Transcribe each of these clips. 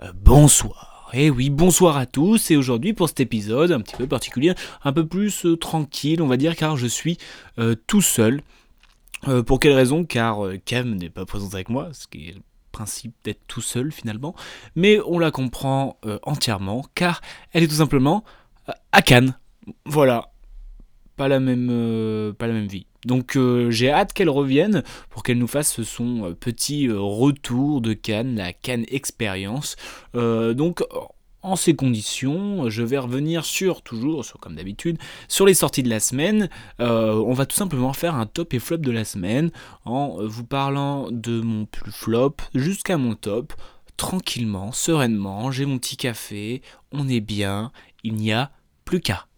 Euh, bonsoir. Eh oui, bonsoir à tous. Et aujourd'hui, pour cet épisode un petit peu particulier, un peu plus euh, tranquille, on va dire, car je suis euh, tout seul. Pour quelle raison? Car Cam n'est pas présente avec moi, ce qui est le principe d'être tout seul finalement. Mais on la comprend entièrement, car elle est tout simplement à Cannes. Voilà. Pas la même, euh, pas la même vie. Donc euh, j'ai hâte qu'elle revienne pour qu'elle nous fasse son euh, petit retour de Cannes, la Cannes Experience. Euh, donc en ces conditions, je vais revenir sur, toujours, comme d'habitude, sur les sorties de la semaine. On va tout simplement faire un top et flop de la semaine en vous parlant de mon plus flop jusqu'à mon top. Tranquillement, sereinement, j'ai mon petit café, on est bien, il n'y a plus qu'à.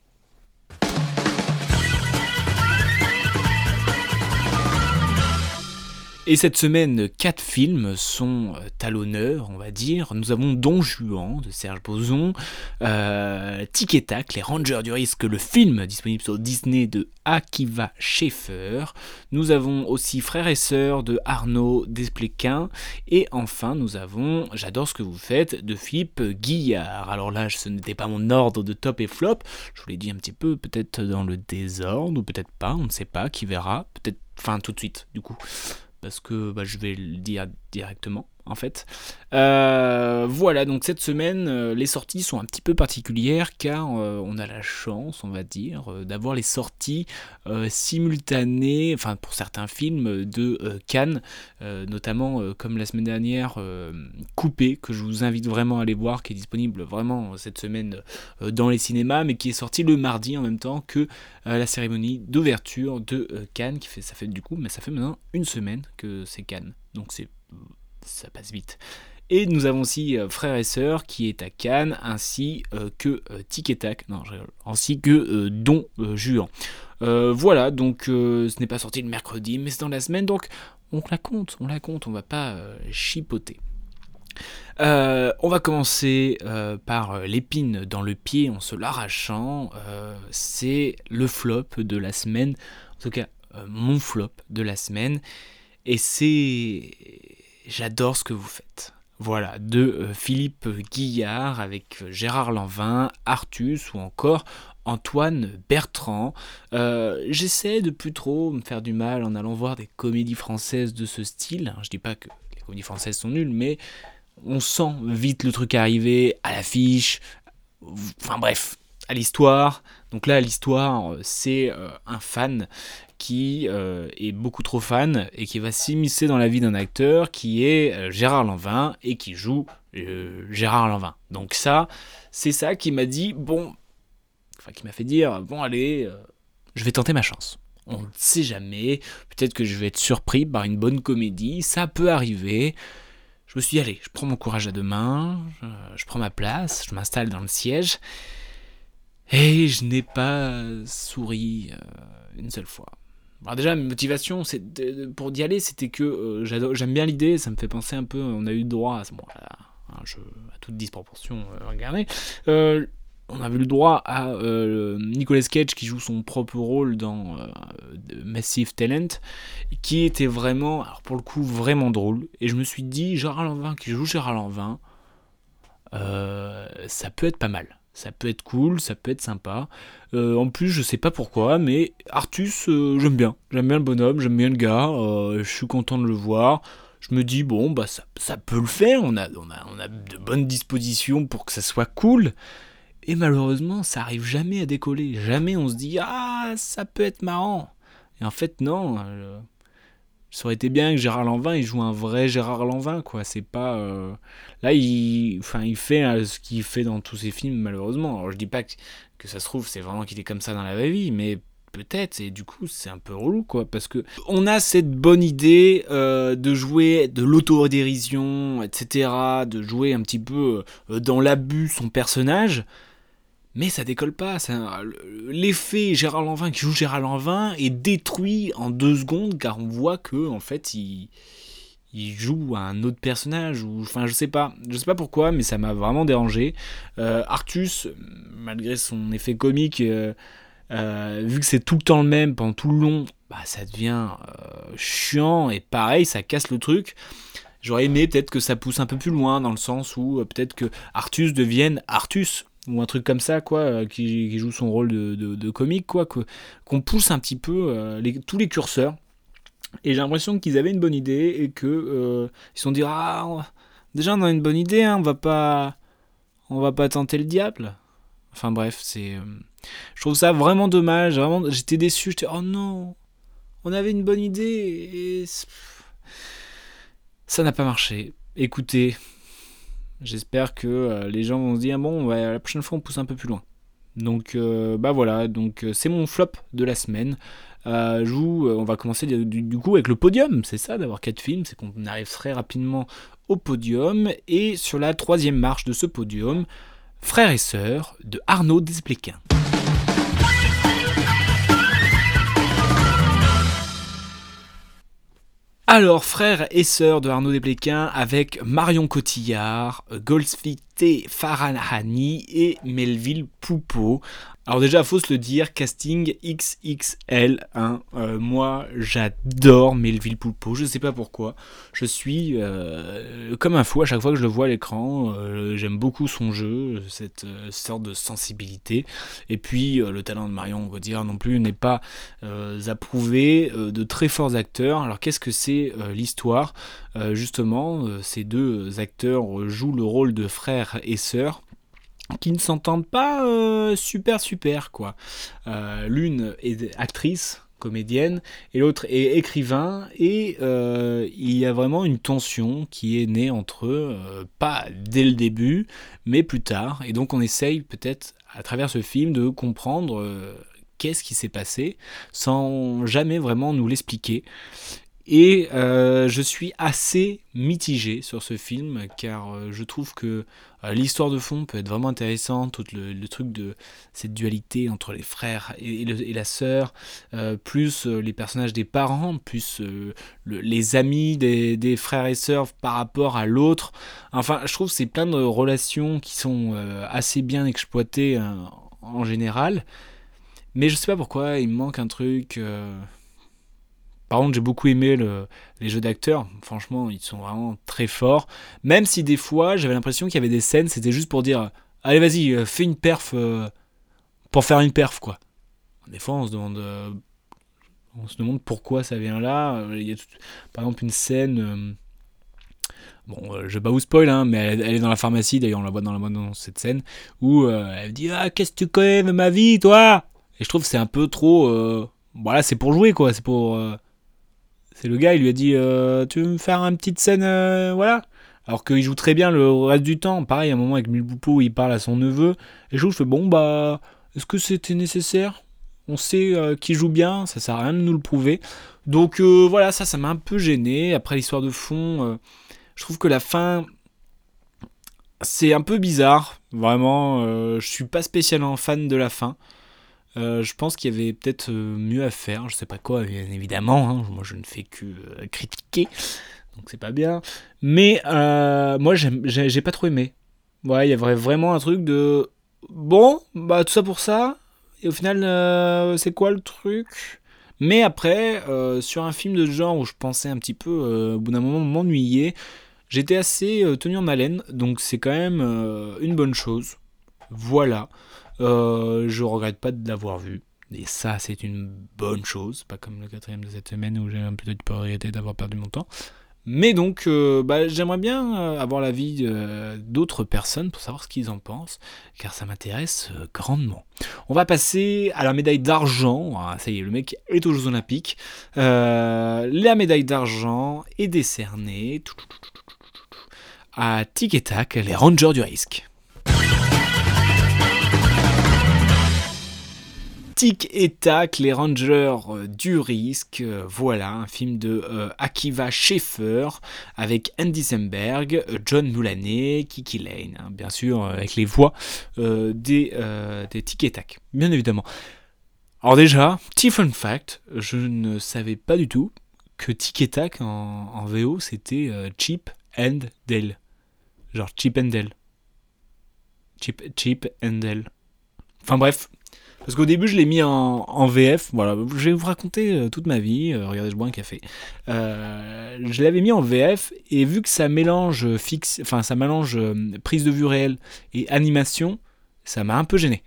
Et cette semaine, quatre films sont euh, à l'honneur, on va dire. Nous avons Don Juan de Serge Boson, euh, Tic et Tac, Les Rangers du risque, le film disponible sur Disney de Akiva Schaeffer. Nous avons aussi Frères et Sœurs de Arnaud Desplechin. Et enfin, nous avons J'adore ce que vous faites de Philippe Guillard. Alors là, ce n'était pas mon ordre de top et flop. Je vous l'ai dit un petit peu, peut-être dans le désordre, ou peut-être pas, on ne sait pas, qui verra. Peut-être, enfin tout de suite, du coup parce que bah, je vais le dire directement en fait. Euh, voilà, donc cette semaine, euh, les sorties sont un petit peu particulières car euh, on a la chance, on va dire, d'avoir les sorties simultanées, enfin pour certains films de Cannes, notamment comme la semaine dernière, Coupé, que je vous invite vraiment à aller voir, qui est disponible vraiment cette semaine dans les cinémas, mais qui est sorti le mardi en même temps que la cérémonie d'ouverture de Cannes, qui fait, ça fait du coup, mais ça fait maintenant une semaine que c'est Cannes, donc c'est ça passe vite. Et nous avons aussi euh, Frères et Sœurs qui est à Cannes, ainsi euh, que euh, Tic et Tac, non, ainsi que euh, Don euh, Juan. Voilà, donc ce n'est pas sorti le mercredi, mais c'est dans la semaine, donc on la compte, on la compte, on va pas chipoter. On va commencer par l'épine dans le pied en se l'arrachant. C'est le flop de la semaine, en tout cas mon flop de la semaine. Et c'est... J'adore ce que vous faites. Voilà, de euh, Philippe Guillard avec euh, Gérard Lanvin, Artus ou encore Antoine Bertrand. Euh, J'essaie de plus trop me faire du mal en allant voir des comédies françaises de ce style. Je dis pas que les comédies françaises sont nulles, mais on sent vite le truc arriver à l'affiche. Enfin bref, l'histoire. Donc là, l'histoire, euh, c'est euh, un fan qui euh, est beaucoup trop fan et qui va s'immiscer dans la vie d'un acteur qui est Gérard Lanvin et qui joue Gérard Lanvin. Donc ça, c'est ça qui m'a dit, bon, enfin qui m'a fait dire, bon allez, je vais tenter ma chance. On ne sait jamais, peut-être que je vais être surpris par une bonne comédie, ça peut arriver. Je me suis dit, allez, je prends mon courage à deux mains, je prends ma place, je m'installe dans le siège, et je n'ai pas souri euh, une seule fois. Déjà, ma motivation pour d'y aller, c'était que euh, j'aime bien l'idée, ça me fait penser un peu, on a eu droit à, bon, à, jeu à toute disproportion euh, regardez, euh, on avait le droit à euh, Nicolas Cage qui joue son propre rôle dans Massive Talent, qui était vraiment, alors pour le coup, vraiment drôle. Et je me suis dit, Gérard Lanvin qui joue Gérard Lanvin, ça peut être pas mal. Ça peut être cool, ça peut être sympa. Euh, en plus, je sais pas pourquoi, mais Artus, euh, j'aime bien. J'aime bien le bonhomme, j'aime bien le gars. euh, je suis content de le voir. Je me dis, bon, bah ça, peut le faire. On a, on, a, de bonnes dispositions pour que ça soit cool. Et malheureusement, ça arrive jamais à décoller. Jamais on se dit, ah, ça peut être marrant. Et en fait, non. Ça aurait été bien que Gérard Lanvin il joue un vrai Gérard Lanvin quoi c'est pas euh, là il fait euh, ce qu'il fait dans tous ses films malheureusement alors je dis pas que, ça se trouve c'est vraiment qu'il est comme ça dans la vraie vie mais peut-être, et du coup c'est un peu relou quoi, parce que on a cette bonne idée euh, de jouer de l'autodérision, etc., de jouer un petit peu dans l'abus son personnage, mais ça décolle pas. L'effet Gérard Lanvin qui joue Gérard Lanvin est détruit en deux secondes car on voit que en fait il, joue un autre personnage ou enfin je sais pas je sais pas pourquoi mais ça m'a vraiment dérangé euh, Artus malgré son effet comique euh, vu que c'est tout le temps le même pendant tout le long, bah, ça devient euh, chiant et pareil, ça casse le truc. J'aurais aimé peut-être que ça pousse un peu plus loin dans le sens où euh, peut-être que Artus devienne Artus ou un truc comme ça quoi, qui, joue son rôle de, comique quoi, qu'on pousse un petit peu tous les curseurs. Et j'ai l'impression qu'ils avaient une bonne idée et que ils se sont dit ah déjà on a une bonne idée, hein, on va pas on va pas tenter le diable. Enfin bref, c'est. Euh, je trouve ça vraiment dommage. Vraiment, j'étais déçu. J'étais oh non, on avait une bonne idée et ça n'a pas marché. Écoutez, j'espère que euh, les gens vont se dire bon, la prochaine fois on pousse un peu plus loin. Donc euh, bah voilà, donc c'est mon flop de la semaine. on va commencer du, coup avec le podium, c'est ça d'avoir quatre films, c'est qu'on arrive très rapidement au podium et sur la troisième marche de ce podium, Frères et sœurs de Arnaud Desplechin. Alors, frères et sœurs de Arnaud Desplechin avec Marion Cotillard, Goldsmith Farahani et Melville Poupeau. Alors déjà, faut se le dire, casting XXL. Hein. Euh, moi, j'adore Melville Poupeau. Je sais pas pourquoi. Je suis euh, comme un fou à chaque fois que je le vois à l'écran. Euh, j'aime beaucoup son jeu, cette sorte de sensibilité. Et puis, le talent de Marion, on va dire non plus, n'est pas approuvé de très forts acteurs. Alors, qu'est-ce que c'est l'histoire? Justement, ces deux acteurs jouent le rôle de frères et sœurs qui ne s'entendent pas euh, super super quoi. Euh, l'une est actrice, comédienne, et l'autre est écrivain, et euh, il y a vraiment une tension qui est née entre eux, pas dès le début, mais plus tard, et donc on essaye peut-être à travers ce film de comprendre qu'est-ce qui s'est passé, sans jamais vraiment nous l'expliquer. Et euh, je suis assez mitigé sur ce film car euh, je trouve que euh, l'histoire de fond peut être vraiment intéressante, tout le, truc de cette dualité entre les frères et, la sœur, plus les personnages des parents, plus les amis des, frères et sœurs par rapport à l'autre. Enfin, je trouve que c'est plein de relations qui sont assez bien exploitées en général. Mais je sais pas pourquoi, il me manque un truc par contre, j'ai beaucoup aimé les jeux d'acteurs. Franchement, ils sont vraiment très forts. Même si des fois, j'avais l'impression qu'il y avait des scènes, c'était juste pour dire Allez, vas-y, euh, fais une perf euh, pour faire une perf, quoi. Des fois, on se demande. Euh, on se demande pourquoi ça vient là. Il y a par exemple une scène. Bon, je vais pas vous spoil, hein, mais elle, est dans la pharmacie, d'ailleurs on la voit dans, la, cette scène, où elle dit Ah, qu'est-ce que tu connais de ma vie, toi? Et je trouve que c'est un peu trop. voilà, c'est pour jouer, quoi, c'est pour. C'est le gars, il lui a dit euh, Tu veux me faire une petite scène euh, Voilà. Alors qu'il joue très bien le reste du temps. Pareil, à un moment avec Milboupo, il parle à son neveu. Et je fais Bon, bah, est-ce que c'était nécessaire? On sait euh, qu'il joue bien, ça sert à rien de nous le prouver. Donc voilà, ça, ça m'a un peu gêné. Après l'histoire de fond, je trouve que la fin. C'est un peu bizarre, vraiment. je suis pas spécialement fan de la fin. Euh, je pense qu'il y avait peut-être euh, mieux à faire, je sais pas quoi, bien évidemment. Hein. moi, je ne fais que euh, critiquer, donc c'est pas bien. Mais moi, j'ai pas trop aimé. Ouais, il y avait vraiment un truc de bon, bah tout ça pour ça. Et au final, c'est quoi le truc? Mais après, sur un film de genre où je pensais un petit peu, au bout d'un moment, m'ennuyer, j'étais assez tenu en haleine, donc c'est quand même une bonne chose. Voilà. Euh, je regrette pas de l'avoir vu. Et ça, c'est une bonne chose. Pas comme le quatrième de cette semaine où j'ai un peu de regretté d'avoir perdu mon temps. Mais donc, euh, bah, j'aimerais bien euh, avoir l'avis d'autres personnes pour savoir ce qu'ils en pensent, car ça m'intéresse grandement. On va passer à la médaille d'argent. Ah, ça y est, le mec est aux Jeux Olympiques. la médaille d'argent est décernée à Tic et Tac, les Rangers du risque. Tic et Tac, les Rangers euh, du risque. Euh, voilà, un film de euh, Akiva Schaeffer avec Andy Samberg, John Mulaney, Kiki Lane, hein, bien sûr, avec les voix des, des Tic et Tac, bien évidemment. Alors déjà, petit fun fact, je ne savais pas du tout que Tic et Tac en, en VO c'était Chip and Dale. Genre Chip and Dale. Chip, Chip and Dale. Enfin bref, parce qu'au début, je l'ai mis en, VF. Voilà, je vais vous raconter euh, toute ma vie. Euh, regardez, je bois un café. Euh, je l'avais mis en VF et vu que ça mélange fixe, enfin ça mélange prise de vue réelle et animation, ça m'a un peu gêné.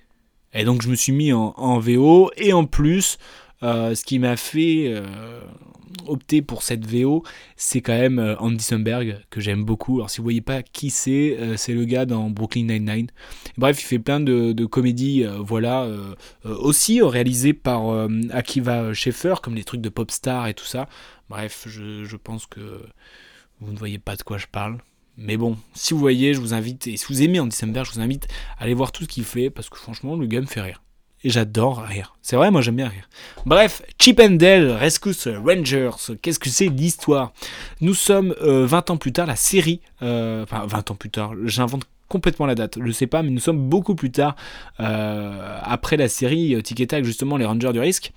Et donc je me suis mis en, en VO et en plus, ce qui m'a fait opté pour cette VO, c'est quand même euh, Andy Samberg, que j'aime beaucoup. Alors si vous voyez pas qui c'est, euh, c'est le gars dans Brooklyn Nine-Nine. Bref, il fait plein de, comédies, euh, voilà, aussi réalisées par Akiva Schaeffer, comme les trucs de Popstar et tout ça. Bref, je, pense que vous ne voyez pas de quoi je parle. Mais bon, si vous voyez, je vous invite, et si vous aimez Andy je vous invite à aller voir tout ce qu'il fait, parce que franchement, le gars me fait rire et j'adore rire. C'est vrai, moi j'aime bien rire. Bref, Chip and Dale Rescue Rangers, qu'est-ce que c'est l'histoire? Nous sommes 20 euh, ans plus tard, la série, euh, enfin 20 ans plus tard, j'invente complètement la date, je sais pas, mais nous sommes beaucoup plus tard, euh, après la série Tic Tac, justement, les Rangers du risque.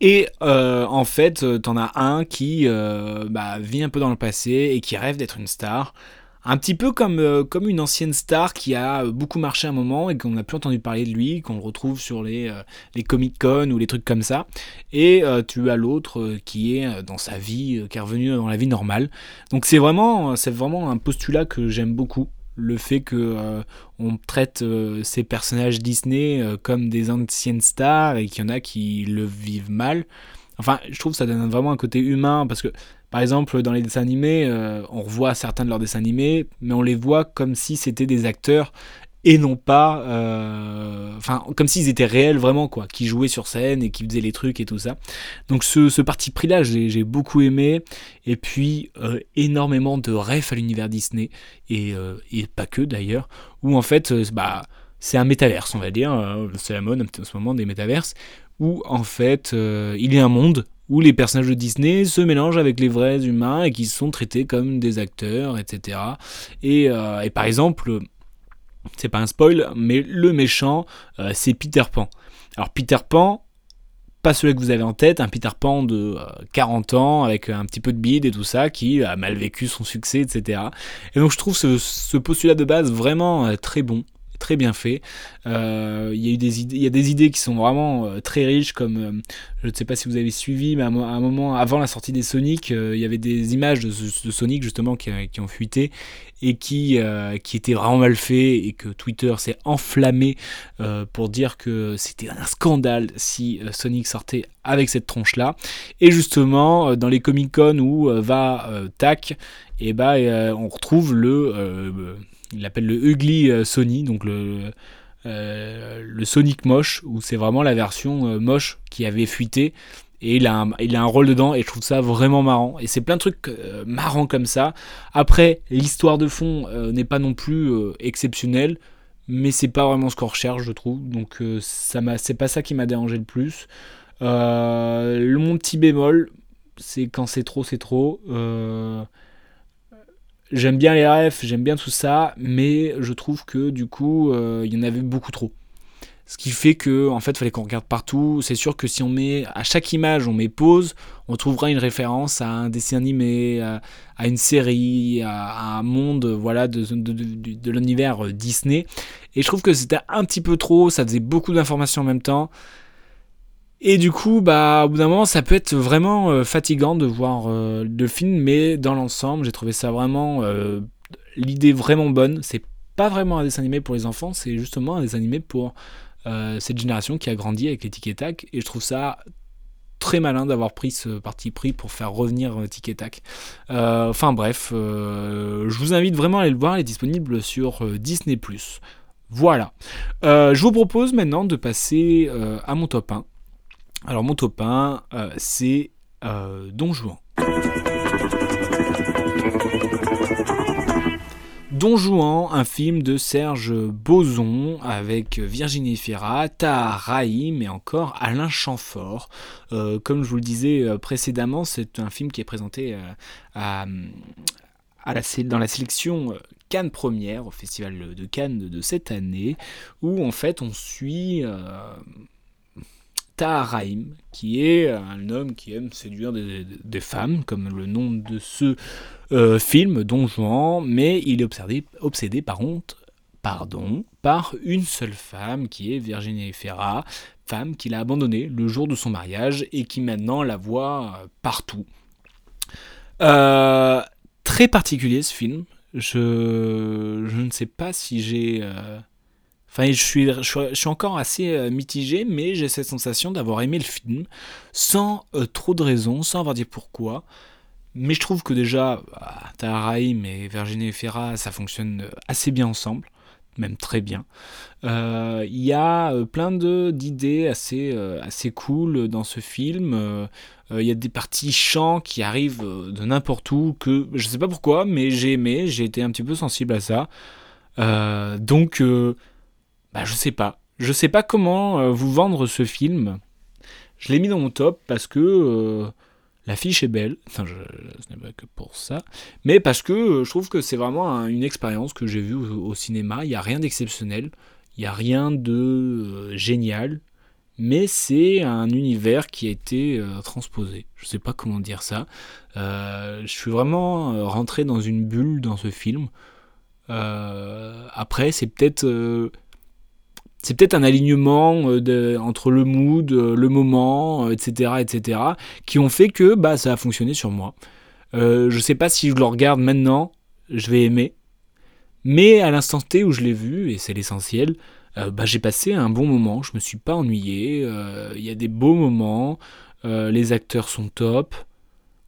Et en fait, t'en as un qui bah, vit un peu dans le passé et qui rêve d'être une star. Un petit peu comme, euh, comme une ancienne star qui a beaucoup marché un moment et qu'on n'a plus entendu parler de lui, qu'on retrouve sur les, euh, les Comic-Con ou les trucs comme ça. Et euh, tu as l'autre qui est dans sa vie, qui est revenu dans la vie normale. Donc c'est vraiment, vraiment un postulat que j'aime beaucoup. Le fait que on traite ces personnages Disney comme des anciennes stars et qu'il y en a qui le vivent mal. Enfin, je trouve que ça donne vraiment un côté humain parce que par exemple, dans les dessins animés, euh, on revoit certains de leurs dessins animés, mais on les voit comme si c'était des acteurs et non pas, euh, enfin, comme s'ils étaient réels vraiment, quoi, qui jouaient sur scène et qui faisaient les trucs et tout ça. Donc ce, parti pris-là, j'ai beaucoup aimé, et puis euh, énormément de refs à l'univers Disney, et, et, pas que d'ailleurs, où en fait, bah, c'est un métaverse, on va dire, c'est la mode en ce moment des métaverses, où en fait, il y a un monde où les personnages de Disney se mélangent avec les vrais humains et qui sont traités comme des acteurs, etc. Euh, et, par exemple, c'est pas un spoil, mais le méchant, euh, c'est Peter Pan. Alors Peter Pan, pas celui que vous avez en tête, un Peter Pan de 40 euh, ans avec un petit peu de bide et tout ça, qui a mal vécu son succès, etc. Et donc je trouve ce postulat de base vraiment très bon très bien fait. Euh, il y a des idées, qui sont vraiment euh, très riches, comme euh, je ne sais pas si vous avez suivi, mais à, un moment avant la sortie des Sonic, il y avait des images de, Sonic justement qui, ont fuité et qui, étaient vraiment mal faits et que Twitter s'est enflammé pour dire que c'était un scandale si Sonic sortait avec cette tronche là. Et justement dans les Comic Con où va Tac, et eh ben on retrouve le il l'appelle le Ugly euh, Sony, donc le, euh, le Sonic moche, où c'est vraiment la version euh, moche qui avait fuité. Et il a, un, il a un rôle dedans et je trouve ça vraiment marrant. Et c'est plein de trucs marrants comme ça. Après, l'histoire de fond n'est pas non plus exceptionnelle, mais c'est pas vraiment ce qu'on recherche, je trouve. Donc ça m'a, c'est pas ça qui m'a dérangé le plus. mon petit bémol, c'est quand c'est trop, c'est trop. J'aime bien les refs, j'aime bien tout ça, mais je trouve que du coup, euh, il y en avait beaucoup trop. Ce qui fait que, en fait, il fallait qu'on regarde partout. C'est sûr que si on met à chaque image, on met pause, on trouvera une référence à un dessin animé, à, une série, à, un monde, voilà, de, de, de l'univers euh, Disney. Et je trouve que c'était un petit peu trop. Ça faisait beaucoup d'informations en même temps. Et du coup, bah, au bout d'un moment, ça peut être vraiment euh, fatigant de voir euh, le film, mais dans l'ensemble, j'ai trouvé ça vraiment euh, l'idée vraiment bonne. C'est pas vraiment un dessin animé pour les enfants, c'est justement un dessin animé pour cette génération qui a grandi avec les tic et tac. Et je trouve ça très malin d'avoir pris ce parti pris pour faire revenir tic tac. enfin bref, je vous invite vraiment à aller le voir. Il est disponible sur Disney+. Voilà. je vous propose maintenant de passer à mon top 1. Alors mon top 1, euh, c'est euh, Don Juan. Don Juan, un film de Serge Boson avec Virginie Fira, Tahar Rahim et encore Alain Chamfort. Euh, comme je vous le disais précédemment, c'est un film qui est présenté dans la sélection Cannes Première au Festival de Cannes de, cette année, où en fait on suit Taharaim, qui est un homme qui aime séduire des, femmes, comme le nom de ce euh, film, Don Juan, mais il est obsédé, obsédé par honte, pardon, par une seule femme, qui est Virginie Ferra, femme qu'il a abandonnée le jour de son mariage et qui maintenant la voit partout. Euh, très particulier ce film. Je, ne sais pas si j'ai... Euh, Enfin, je suis, je suis, encore assez euh, mitigé, mais j'ai cette sensation d'avoir aimé le film sans euh, trop de raisons, sans avoir dit pourquoi. Mais je trouve que déjà, bah, et Virginie Ferra, ça fonctionne euh, assez bien ensemble, même très bien. Il y a plein d'idées assez, assez cool dans ce film. Il y a des parties chants qui arrivent de n'importe où que je sais pas pourquoi, mais j'ai aimé, j'ai été un petit peu sensible à ça. donc bah, je sais pas. Je sais pas comment euh, vous vendre ce film. Je l'ai mis dans mon top parce que euh, l'affiche est belle. Enfin, ce n'est pas que pour ça. Mais parce que euh, je trouve que c'est vraiment une expérience que j'ai vue au, cinéma. Il n'y a rien d'exceptionnel. Il n'y a rien de génial. Mais c'est un univers qui a été transposé. Je sais pas comment dire ça. je suis vraiment rentré dans une bulle dans ce film. après, c'est peut-être c'est peut-être un alignement euh, entre le mood, euh, le moment, etc., euh, etc., qui ont fait que bah, ça a fonctionné sur moi. Je je sais pas si je le regarde maintenant, je vais aimer. Mais à l'instant T où je l'ai vu, et c'est l'essentiel, bah, j'ai passé un bon moment, je me suis pas ennuyé, il y a des beaux moments, les acteurs sont top,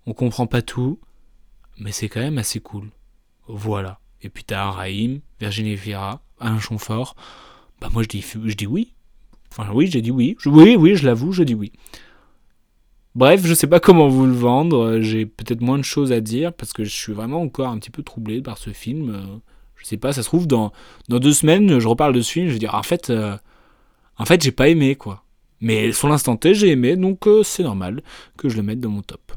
on comprend pas tout, mais c'est quand même assez cool. Voilà. Et puis t'as Rahim, Virginie Fira, Alain Chonfort. Bah moi je dis, je dis oui. Enfin oui, j'ai dit oui. oui, oui, je l'avoue, je dis oui. Bref, je sais pas comment vous le vendre. J'ai peut-être moins de choses à dire parce que je suis vraiment encore un petit peu troublé par ce film. Je sais pas, ça se trouve dans, dans deux semaines, je reparle de ce film, je vais dire en fait, euh, en fait j'ai pas aimé quoi. Mais sur l'instant T, j'ai aimé, donc euh, c'est normal que je le mette dans mon top.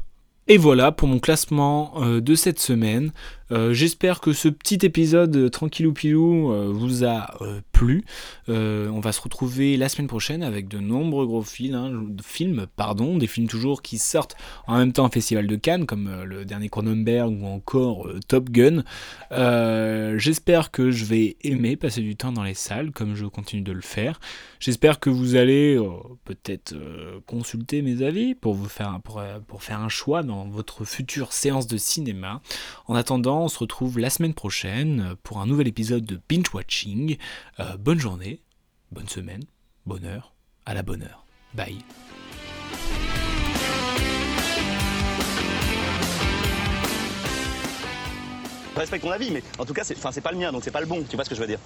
Et voilà pour mon classement euh, de cette semaine. Euh, j'espère que ce petit épisode euh, pilou vous a plu. on va se retrouver la semaine prochaine avec de nombreux gros films, hein, films, pardon, des films toujours qui sortent en même temps au Festival de Cannes, comme le dernier Cronenberg ou encore Top Gun. J'espère que je vais aimer passer du temps dans les salles, comme je continue de le faire. J'espère que vous allez peut-être consulter mes avis pour faire un choix dans votre future séance de cinéma. En on se retrouve la semaine prochaine pour un nouvel épisode de Binge Watching. Euh, bonne journée, bonne semaine, bonne heure, à la bonne heure. Bye. Je respecte ton avis, mais en tout cas, c'est pas le mien, donc c'est pas le bon. Tu vois ce que je veux dire